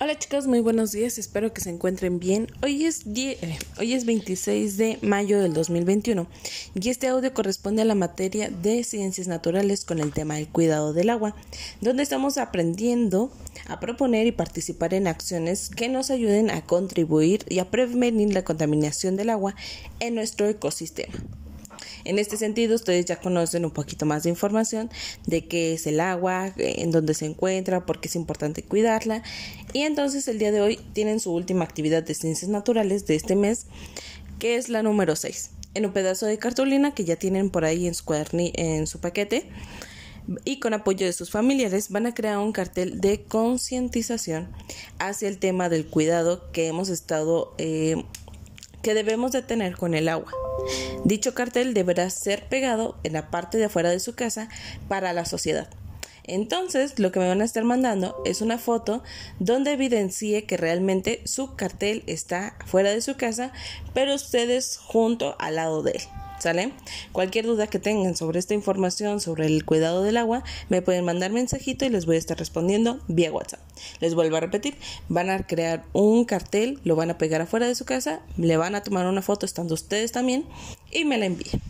Hola chicos, muy buenos días, espero que se encuentren bien. Hoy es, eh, hoy es 26 de mayo del 2021 y este audio corresponde a la materia de ciencias naturales con el tema del cuidado del agua, donde estamos aprendiendo a proponer y participar en acciones que nos ayuden a contribuir y a prevenir la contaminación del agua en nuestro ecosistema. En este sentido, ustedes ya conocen un poquito más de información de qué es el agua, en dónde se encuentra, por qué es importante cuidarla. Y entonces el día de hoy tienen su última actividad de ciencias naturales de este mes, que es la número 6. En un pedazo de cartulina que ya tienen por ahí en su, en su paquete y con apoyo de sus familiares van a crear un cartel de concientización hacia el tema del cuidado que hemos estado eh, que debemos de tener con el agua. Dicho cartel deberá ser pegado en la parte de afuera de su casa para la sociedad. Entonces, lo que me van a estar mandando es una foto donde evidencie que realmente su cartel está fuera de su casa, pero ustedes junto al lado de él. ¿Sale? Cualquier duda que tengan sobre esta información, sobre el cuidado del agua, me pueden mandar mensajito y les voy a estar respondiendo vía WhatsApp. Les vuelvo a repetir, van a crear un cartel, lo van a pegar afuera de su casa, le van a tomar una foto estando ustedes también y me la envían.